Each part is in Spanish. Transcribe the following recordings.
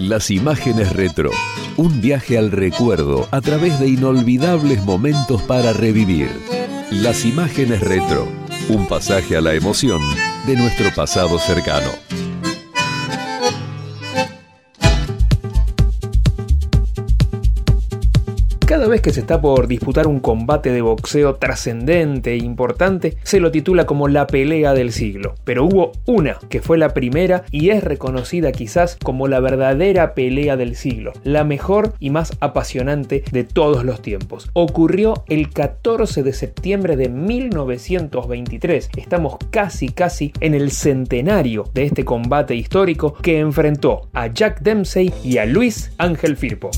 Las imágenes retro. Un viaje al recuerdo a través de inolvidables momentos para revivir. Las imágenes retro. Un pasaje a la emoción de nuestro pasado cercano. Cada vez que se está por disputar un combate de boxeo trascendente e importante, se lo titula como la pelea del siglo. Pero hubo una que fue la primera y es reconocida quizás como la verdadera pelea del siglo, la mejor y más apasionante de todos los tiempos. Ocurrió el 14 de septiembre de 1923. Estamos casi casi en el centenario de este combate histórico que enfrentó a Jack Dempsey y a Luis Ángel Firpo.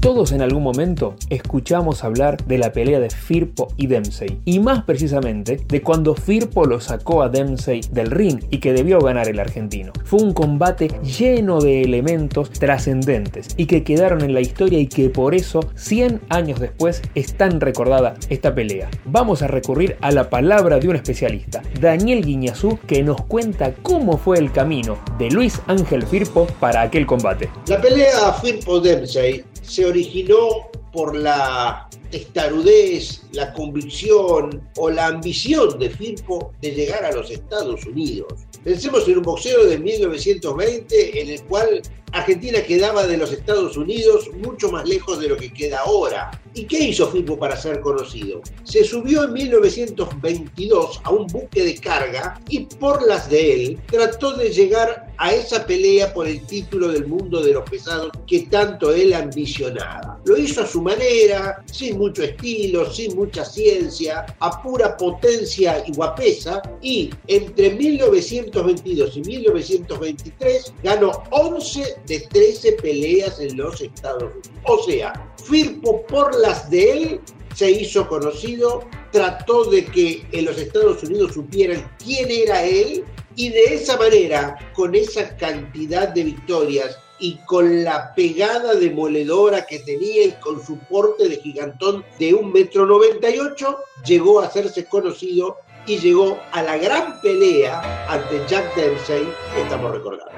Todos en algún momento escuchamos hablar de la pelea de Firpo y Dempsey, y más precisamente de cuando Firpo lo sacó a Dempsey del ring y que debió ganar el argentino. Fue un combate lleno de elementos trascendentes y que quedaron en la historia y que por eso 100 años después es tan recordada esta pelea. Vamos a recurrir a la palabra de un especialista, Daniel Guiñazú, que nos cuenta cómo fue el camino de Luis Ángel Firpo para aquel combate. La pelea Firpo-Dempsey se originó por la testarudez, la convicción o la ambición de Firpo de llegar a los Estados Unidos. Pensemos en un boxeo de 1920 en el cual Argentina quedaba de los Estados Unidos mucho más lejos de lo que queda ahora. ¿Y qué hizo Firpo para ser conocido? Se subió en 1922 a un buque de carga y por las de él trató de llegar a esa pelea por el título del mundo de los pesados que tanto él ambicionaba. Lo hizo a su manera, sin mucho estilo, sin mucha ciencia, a pura potencia y guapesa y entre 1922 y 1923 ganó 11 de 13 peleas en los Estados Unidos. O sea, Firpo por las de él se hizo conocido, trató de que en los Estados Unidos supieran quién era él y de esa manera, con esa cantidad de victorias y con la pegada demoledora que tenía y con su porte de gigantón de un metro noventa llegó a hacerse conocido y llegó a la gran pelea ante Jack Dempsey que estamos recordando.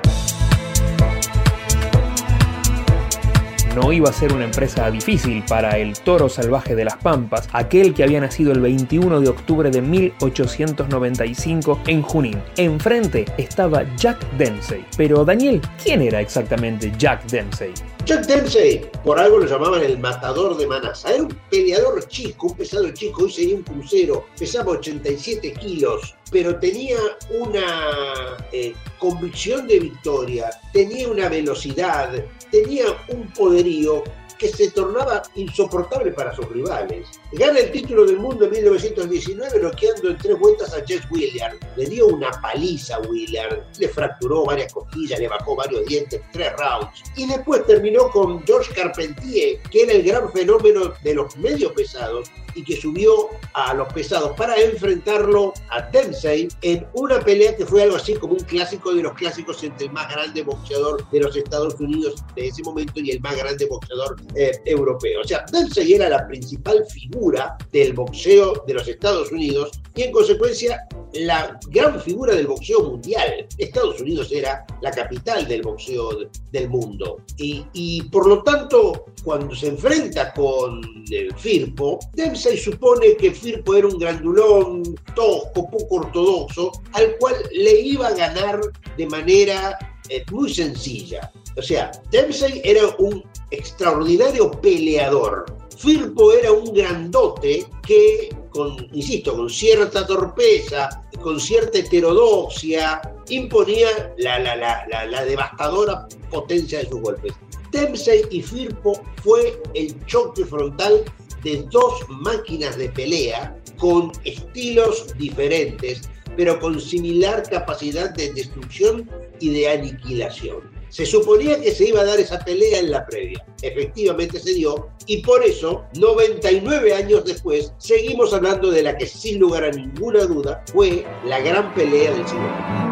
No iba a ser una empresa difícil para el toro salvaje de las Pampas, aquel que había nacido el 21 de octubre de 1895 en Junín. Enfrente estaba Jack Dempsey. Pero Daniel, ¿quién era exactamente Jack Dempsey? Jack Dempsey, por algo lo llamaban el matador de Manasa. Era un peleador chico, un pesado chico, hoy sería un crucero, pesaba 87 kilos, pero tenía una eh, convicción de victoria, tenía una velocidad, tenía un poderío que se tornaba insoportable para sus rivales. Gana el título del mundo en 1919 bloqueando en tres vueltas a Jess Williams. Le dio una paliza a Williams, le fracturó varias costillas, le bajó varios dientes, tres rounds. Y después terminó con George Carpentier, que era el gran fenómeno de los medios pesados y que subió a los pesados para enfrentarlo a Dempsey en una pelea que fue algo así como un clásico de los clásicos entre el más grande boxeador de los Estados Unidos de ese momento y el más grande boxeador eh, europeo. O sea, Dempsey era la principal figura del boxeo de los Estados Unidos y en consecuencia la gran figura del boxeo mundial. Estados Unidos era la capital del boxeo del mundo. Y, y por lo tanto, cuando se enfrenta con el Firpo, Dempsey supone que Firpo era un grandulón tosco, poco ortodoxo, al cual le iba a ganar de manera eh, muy sencilla. O sea, Dempsey era un extraordinario peleador. Firpo era un grandote que, con, insisto, con cierta torpeza, con cierta heterodoxia, imponía la, la, devastadora potencia de sus golpes. Dempsey y Firpo fue el choque frontal de dos máquinas de pelea con estilos diferentes, pero con similar capacidad de destrucción y de aniquilación. Se suponía que se iba a dar esa pelea en la previa. Efectivamente se dio y por eso, 99 años después, seguimos hablando de la que sin lugar a ninguna duda fue la gran pelea del siglo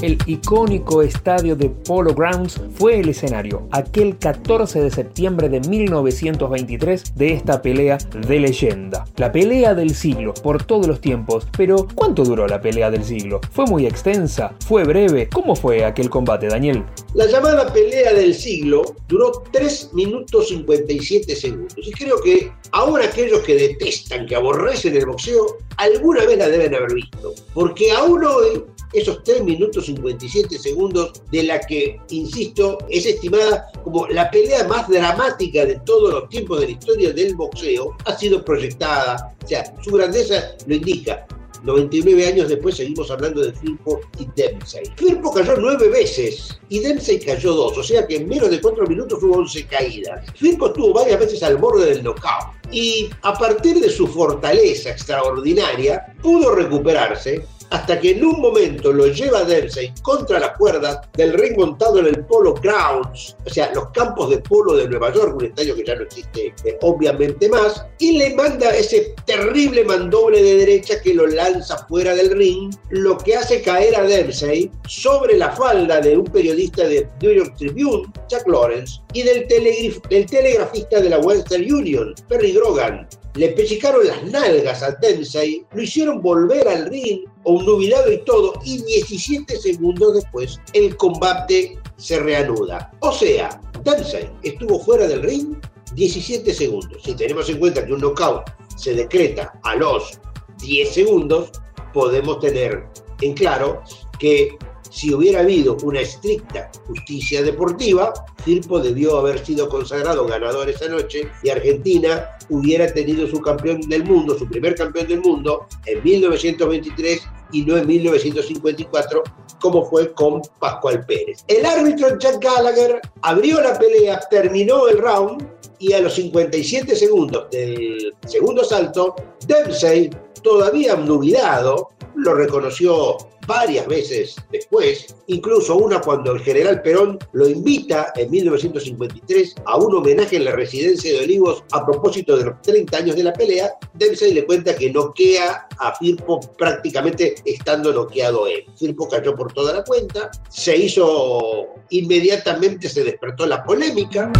El icónico estadio de Polo Grounds fue el escenario, aquel 14 de septiembre de 1923, de esta pelea de leyenda. La pelea del siglo, por todos los tiempos. Pero, ¿cuánto duró la pelea del siglo? ¿Fue muy extensa? ¿Fue breve? ¿Cómo fue aquel combate, Daniel? La llamada pelea del siglo duró 3 minutos 57 segundos. Y creo que ahora aquellos que detestan, que aborrecen el boxeo, alguna vez la deben haber visto. Porque aún hoy esos 3 minutos 57 segundos de la que, insisto, es estimada como la pelea más dramática de todos los tiempos de la historia del boxeo, ha sido proyectada. O sea, su grandeza lo indica. 99 años después seguimos hablando de Firpo y Dempsey. Firpo cayó nueve veces y Dempsey cayó dos, o sea que en menos de cuatro minutos hubo 11 caídas. Firpo estuvo varias veces al borde del knockout y a partir de su fortaleza extraordinaria pudo recuperarse hasta que en un momento lo lleva Dempsey contra la cuerda del ring montado en el Polo Grounds, o sea, los campos de polo de Nueva York, un estadio que ya no existe eh, obviamente más, y le manda ese terrible mandoble de derecha que lo lanza fuera del ring, lo que hace caer a Dempsey sobre la falda de un periodista de New York Tribune, Chuck Lawrence, y del telegrafista de la Western Union, Perry Grogan, le pellizcaron las nalgas a Dempsey, lo hicieron volver al ring, obnubilado y todo, y 17 segundos después el combate se reanuda. O sea, Dempsey estuvo fuera del ring 17 segundos. Si tenemos en cuenta que un knockout se decreta a los 10 segundos, podemos tener en claro que si hubiera habido una estricta justicia deportiva, Firpo debió haber sido consagrado ganador esa noche y Argentina hubiera tenido su campeón del mundo, su primer campeón del mundo, en 1923 y no en 1954, como fue con Pascual Pérez. El árbitro Jack Gallagher abrió la pelea, terminó el round y a los 57 segundos del segundo salto, Dempsey, todavía obnubilado, lo reconoció varias veces después, incluso una cuando el general Perón lo invita en 1953 a un homenaje en la residencia de Olivos a propósito de los 30 años de la pelea, Dempsey le cuenta que noquea a Firpo prácticamente estando noqueado él. Firpo cayó por toda la cuenta, se hizo inmediatamente, se despertó la polémica.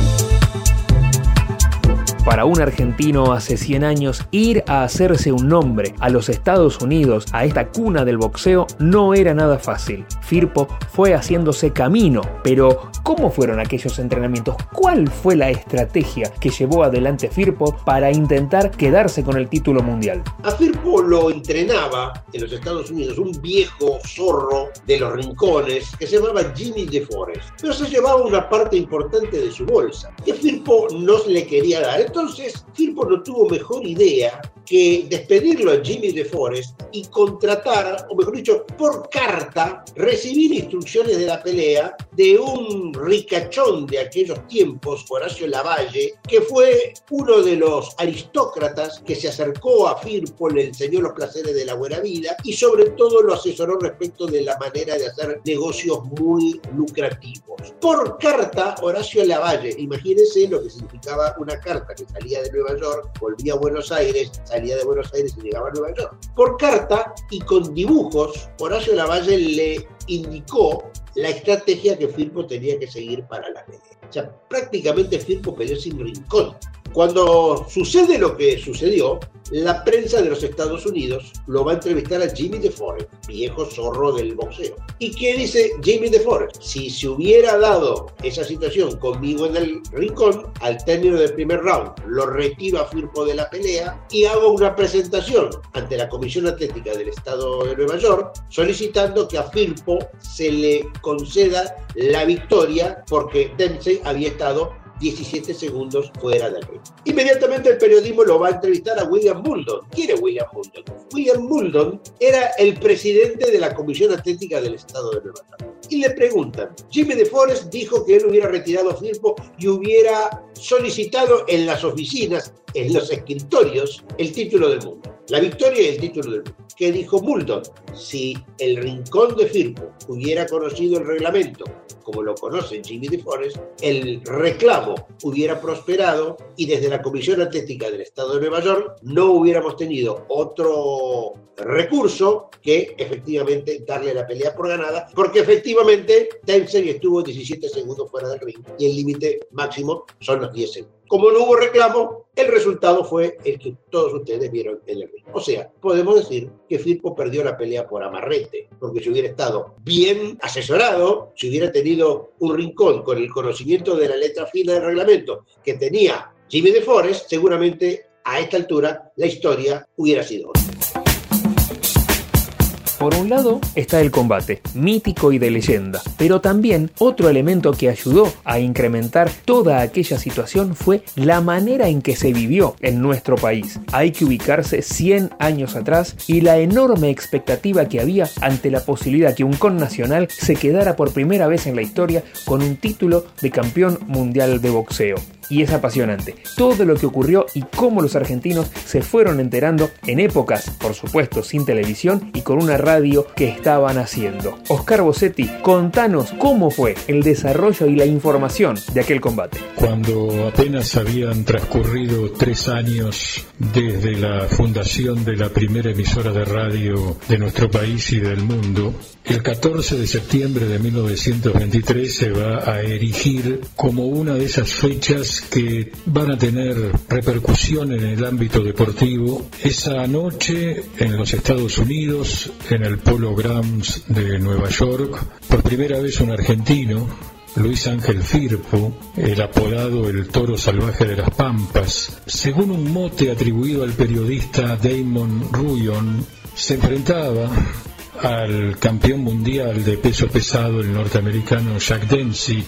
Para un argentino hace 100 años, ir a hacerse un nombre a los Estados Unidos, a esta cuna del boxeo, no era nada fácil. Firpo fue haciéndose camino, pero ¿cómo fueron aquellos entrenamientos? ¿Cuál fue la estrategia que llevó adelante Firpo para intentar quedarse con el título mundial? A Firpo lo entrenaba en los Estados Unidos un viejo zorro de los rincones que se llamaba Jimmy DeForest, pero se llevaba una parte importante de su bolsa que Firpo no le quería dar. Entonces, Firpo no tuvo mejor idea que despedirlo a Jimmy DeForest y contratar, o mejor dicho, por carta, recibir instrucciones de la pelea de un ricachón de aquellos tiempos, Horacio Lavalle, que fue uno de los aristócratas que se acercó a Firpo, le enseñó los placeres de la buena vida y sobre todo lo asesoró respecto de la manera de hacer negocios muy lucrativos. Por carta, Horacio Lavalle, imagínense lo que significaba una carta que salía de Nueva York, volvía a Buenos Aires, salía de Buenos Aires y llegaba a Nueva York. Por carta y con dibujos, Horacio Lavalle le indicó la estrategia que Firpo tenía que seguir para la pelea. O sea, prácticamente Firpo peleó sin rincón. Cuando sucede lo que sucedió, la prensa de los Estados Unidos lo va a entrevistar a Jimmy DeForest, viejo zorro del boxeo. ¿Y qué dice Jimmy DeForest? Si se hubiera dado esa situación conmigo en el rincón, al término del primer round, lo retiro a Firpo de la pelea y hago una presentación ante la Comisión Atlética del Estado de Nueva York solicitando que a Firpo se le conceda la victoria porque Dempsey había estado 17 segundos fuera del ring. Inmediatamente el periodismo lo va a entrevistar a William Muldon. ¿Quién es William Muldon? William Muldon era el presidente de la Comisión Atlética del Estado de Nueva. Y le preguntan, Jimmy DeForest dijo que él hubiera retirado a Firpo y hubiera solicitado en las oficinas, en los escritorios, el título del mundo. La victoria y el título del mundo. ¿Qué dijo Bulldog? Si el rincón de Firpo hubiera conocido el reglamento como lo conoce Jimmy DeForest, el reclamo hubiera prosperado y desde la Comisión Atlética del Estado de Nueva York no hubiéramos tenido otro recurso que efectivamente darle la pelea por ganada, porque efectivamente Tensei estuvo 17 segundos fuera del ring y el límite máximo son los 10 segundos. Como no hubo reclamo, el resultado fue el que todos ustedes vieron en el ring. O sea, podemos decir que Firpo perdió la pelea por amarrete, porque si hubiera estado bien asesorado, si hubiera tenido un rincón con el conocimiento de la letra fina del reglamento que tenía Jimmy DeForest, seguramente a esta altura la historia hubiera sido otra. Por un lado está el combate, mítico y de leyenda, pero también otro elemento que ayudó a incrementar toda aquella situación fue la manera en que se vivió en nuestro país. Hay que ubicarse 100 años atrás y la enorme expectativa que había ante la posibilidad que un con nacional se quedara por primera vez en la historia con un título de campeón mundial de boxeo y es apasionante. Todo lo que ocurrió y cómo los argentinos se fueron enterando en épocas, por supuesto, sin televisión y con una radio que estaban haciendo. Oscar Bossetti, contanos cómo fue el desarrollo y la información de aquel combate. Cuando apenas habían transcurrido tres años desde la fundación de la primera emisora de radio de nuestro país y del mundo, el 14 de septiembre de 1923 se va a erigir como una de esas fechas que van a tener repercusión en el ámbito deportivo. Esa noche en los Estados Unidos, en el Polo Grounds de Nueva York, por primera vez un argentino, Luis Ángel Firpo, el apodado el toro salvaje de las Pampas, según un mote atribuido al periodista Damon Ruyon, se enfrentaba al campeón mundial de peso pesado, el norteamericano Jack Dempsey,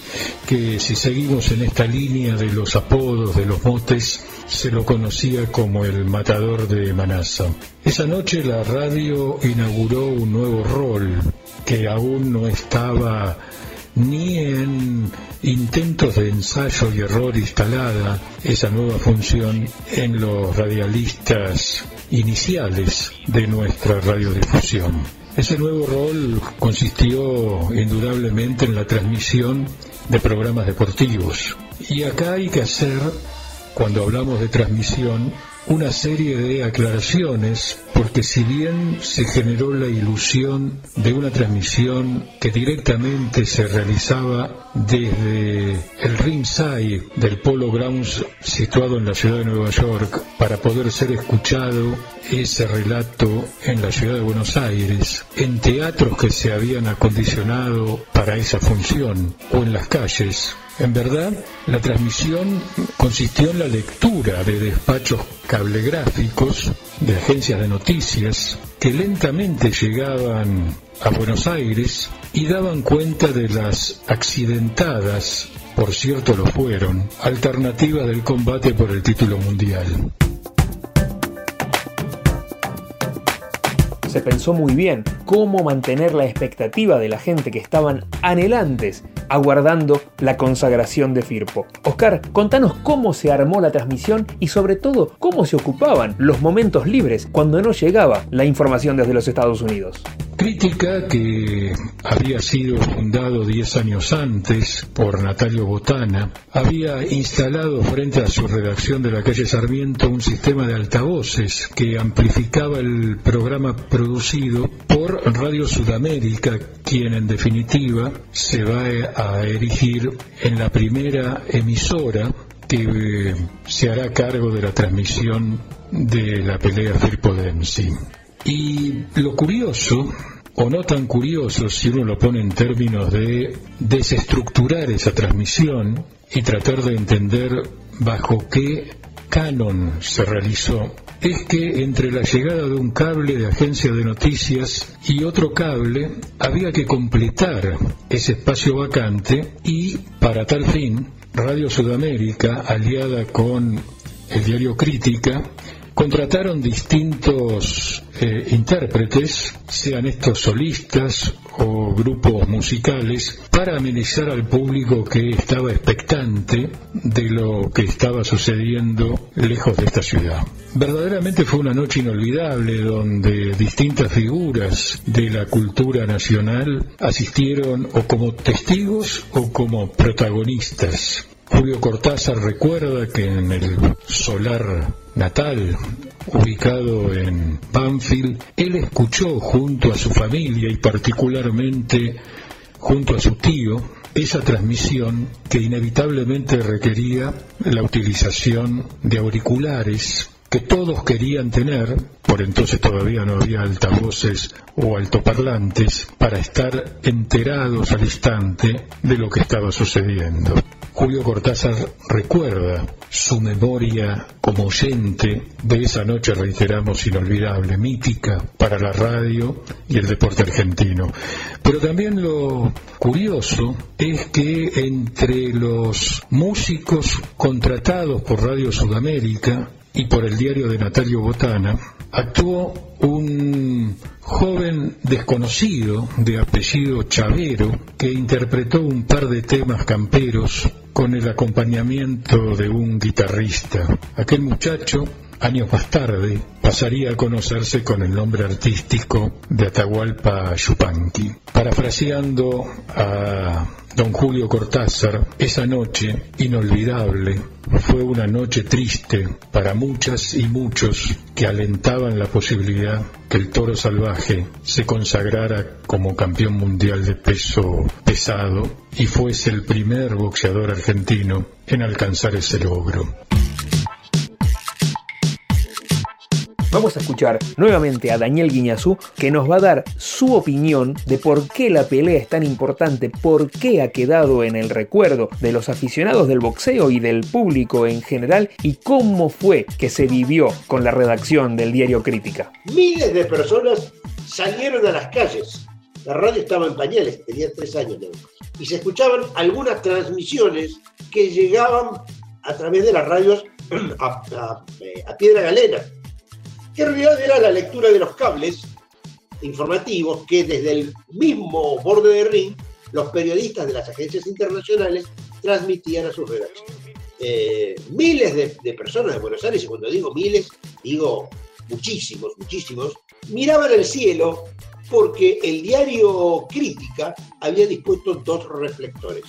que si seguimos en esta línea de los apodos, de los motes, se lo conocía como el matador de Manasa. Esa noche la radio inauguró un nuevo rol que aún no estaba ni en intentos de ensayo y error instalada esa nueva función en los radialistas iniciales de nuestra radiodifusión. Ese nuevo rol consistió indudablemente en la transmisión de programas deportivos. Y acá hay que hacer, cuando hablamos de transmisión, una serie de aclaraciones porque si bien se generó la ilusión de una transmisión que directamente se realizaba desde el ringside del Polo Grounds situado en la ciudad de Nueva York para poder ser escuchado ese relato en la ciudad de Buenos Aires, en teatros que se habían acondicionado para esa función o en las calles, en verdad, la transmisión consistió en la lectura de despachos cablegráficos de agencias de noticias que lentamente llegaban a Buenos Aires y daban cuenta de las accidentadas, por cierto lo fueron, alternativas del combate por el título mundial. se pensó muy bien cómo mantener la expectativa de la gente que estaban anhelantes aguardando la consagración de Firpo. Oscar, contanos cómo se armó la transmisión y sobre todo cómo se ocupaban los momentos libres cuando no llegaba la información desde los Estados Unidos. Crítica que había sido fundado diez años antes por Natalio Botana, había instalado frente a su redacción de la calle Sarmiento un sistema de altavoces que amplificaba el programa producido por Radio Sudamérica, quien en definitiva se va a erigir en la primera emisora que eh, se hará cargo de la transmisión de la pelea Firpo. Y lo curioso, o no tan curioso si uno lo pone en términos de desestructurar esa transmisión y tratar de entender bajo qué canon se realizó, es que entre la llegada de un cable de agencia de noticias y otro cable había que completar ese espacio vacante y para tal fin Radio Sudamérica, aliada con el diario Crítica, contrataron distintos eh, intérpretes, sean estos solistas o grupos musicales, para amenizar al público que estaba expectante de lo que estaba sucediendo lejos de esta ciudad. Verdaderamente fue una noche inolvidable donde distintas figuras de la cultura nacional asistieron o como testigos o como protagonistas Julio Cortázar recuerda que en el solar natal, ubicado en Banfield, él escuchó junto a su familia y particularmente junto a su tío esa transmisión que inevitablemente requería la utilización de auriculares que todos querían tener, por entonces todavía no había altavoces o altoparlantes, para estar enterados al instante de lo que estaba sucediendo. Julio Cortázar recuerda su memoria como oyente de esa noche, reiteramos, inolvidable, mítica para la radio y el deporte argentino. Pero también lo curioso es que entre los músicos contratados por Radio Sudamérica y por el diario de Natalio Botana, actuó un joven desconocido de apellido Chavero que interpretó un par de temas camperos con el acompañamiento de un guitarrista. Aquel muchacho, años más tarde, pasaría a conocerse con el nombre artístico de Atahualpa Yupanqui. Parafraseando a don Julio Cortázar, esa noche inolvidable fue una noche triste para muchas y muchos que alentaban la posibilidad que el toro salvaje se consagrara como campeón mundial de peso pesado y fuese el primer boxeador argentino en alcanzar ese logro. Vamos a escuchar nuevamente a Daniel Guiñazú que nos va a dar su opinión de por qué la pelea es tan importante, por qué ha quedado en el recuerdo de los aficionados del boxeo y del público en general y cómo fue que se vivió con la redacción del diario Crítica. Miles de personas salieron a las calles. La radio estaba en pañales, tenía tres años y se escuchaban algunas transmisiones que llegaban a través de las radios a, eh, Piedra Galena que en realidad era la lectura de los cables informativos que desde el mismo borde de ring los periodistas de las agencias internacionales transmitían a sus redacciones. Eh, miles de, personas de Buenos Aires, y cuando digo miles, digo muchísimos, muchísimos, miraban el cielo porque el diario Crítica había dispuesto dos reflectores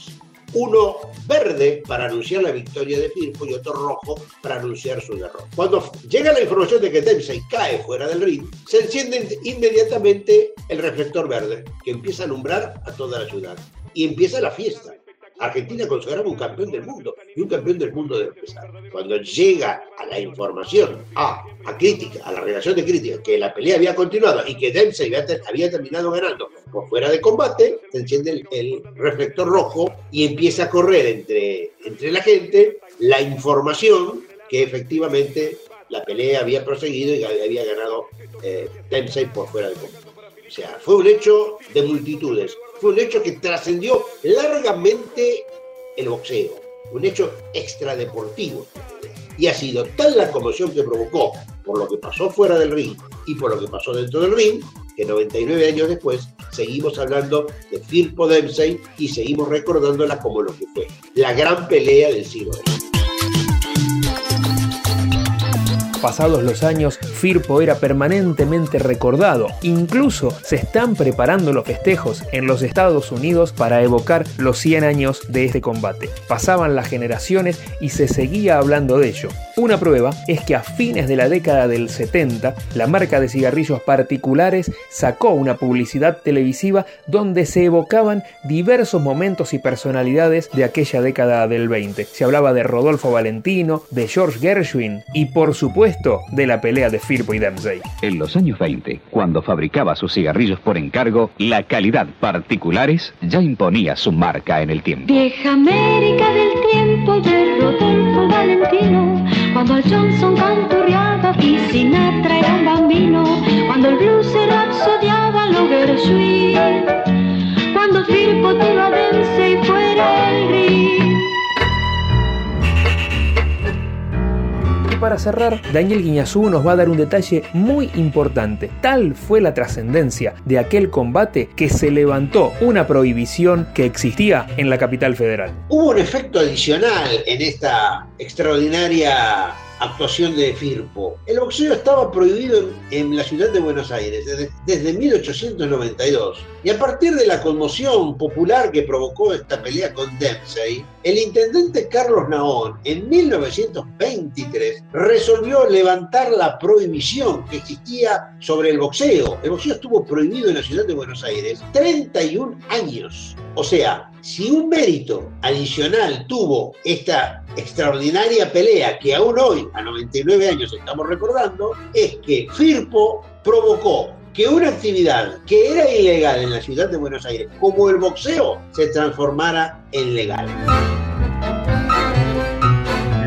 uno verde para anunciar la victoria de Firpo y otro rojo para anunciar su derrota. Cuando llega la información de que Dempsey cae fuera del ring, se enciende inmediatamente el reflector verde, que empieza a alumbrar a toda la ciudad. Y empieza la fiesta. Argentina consideraba un campeón del mundo y un campeón del mundo de empezar. Cuando llega a la información, a, a crítica, a la relación de crítica, que la pelea había continuado y que Dempsey había, terminado ganando por fuera de combate, se enciende el, reflector rojo y empieza a correr entre, entre la gente la información que efectivamente la pelea había proseguido y había ganado eh, Dempsey por fuera de combate. O sea, fue un hecho de multitudes fue un hecho que trascendió largamente el boxeo, un hecho extradeportivo. Y ha sido tal la conmoción que provocó por lo que pasó fuera del ring y por lo que pasó dentro del ring, que 99 años después seguimos hablando de Firpo Dempsey y seguimos recordándola como lo que fue, la gran pelea del siglo XX. Pasados los años, Firpo era permanentemente recordado. Incluso se están preparando los festejos en los Estados Unidos para evocar los 100 años de este combate. Pasaban las generaciones y se seguía hablando de ello. Una prueba es que a fines de la década del 70, la marca de cigarrillos particulares sacó una publicidad televisiva donde se evocaban diversos momentos y personalidades de aquella década del 20. Se hablaba de Rodolfo Valentino, de George Gershwin y por supuesto de la pelea de Firpo y Dempsey. En los años 20, cuando fabricaba sus cigarrillos por encargo, la calidad particulares ya imponía su marca en el tiempo. Vieja América del tiempo de Rodolfo Valentino, cuando el Johnson canturreaba y Sinatra era un bambino, cuando el blues era absodiaba lo Gershwin, para cerrar, Daniel Guiñazú nos va a dar un detalle muy importante. Tal fue la trascendencia de aquel combate que se levantó una prohibición que existía en la capital federal. Hubo un efecto adicional en esta extraordinaria actuación de Firpo. El boxeo estaba prohibido en, la ciudad de Buenos Aires desde, desde, 1892. Y a partir de la conmoción popular que provocó esta pelea con Dempsey, el intendente Carlos Naón en 1923 resolvió levantar la prohibición que existía sobre el boxeo. El boxeo estuvo prohibido en la ciudad de Buenos Aires 31 años. O sea, si un mérito adicional tuvo esta extraordinaria pelea que aún hoy, a 99 años, estamos recordando, es que Firpo provocó que una actividad que era ilegal en la ciudad de Buenos Aires, como el boxeo, se transformara en legal.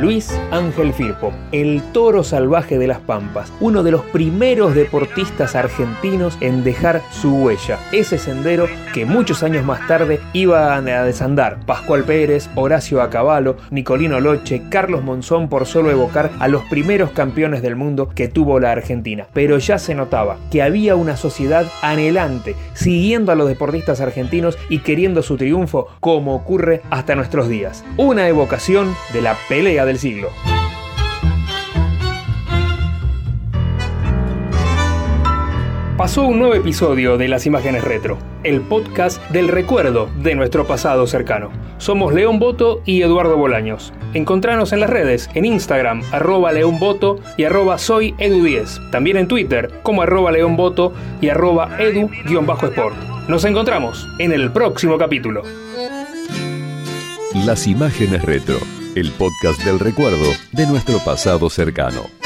Luis Ángel Firpo, el toro salvaje de las Pampas, uno de los primeros deportistas argentinos en dejar su huella, ese sendero que muchos años más tarde iban a desandar Pascual Pérez, Horacio Acabalo, Nicolino Loche, Carlos Monzón, por solo evocar a los primeros campeones del mundo que tuvo la Argentina. Pero ya se notaba que había una sociedad anhelante, siguiendo a los deportistas argentinos y queriendo su triunfo, como ocurre hasta nuestros días. Una evocación de la pelea del siglo. Pasó un nuevo episodio de Las Imágenes Retro, el podcast del recuerdo de nuestro pasado cercano. Somos León Boto y Eduardo Bolaños. Encontranos en las redes, en Instagram, arroba León Boto y arroba soy Edu10. También en Twitter, como arroba León Boto y arroba Edu-Sport. Nos encontramos en el próximo capítulo. Las Imágenes Retro el podcast del recuerdo de nuestro pasado cercano.